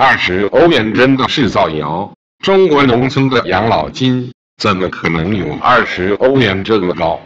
二十欧元真的是造谣。中国农村的养老金怎么可能有二十欧元这么高？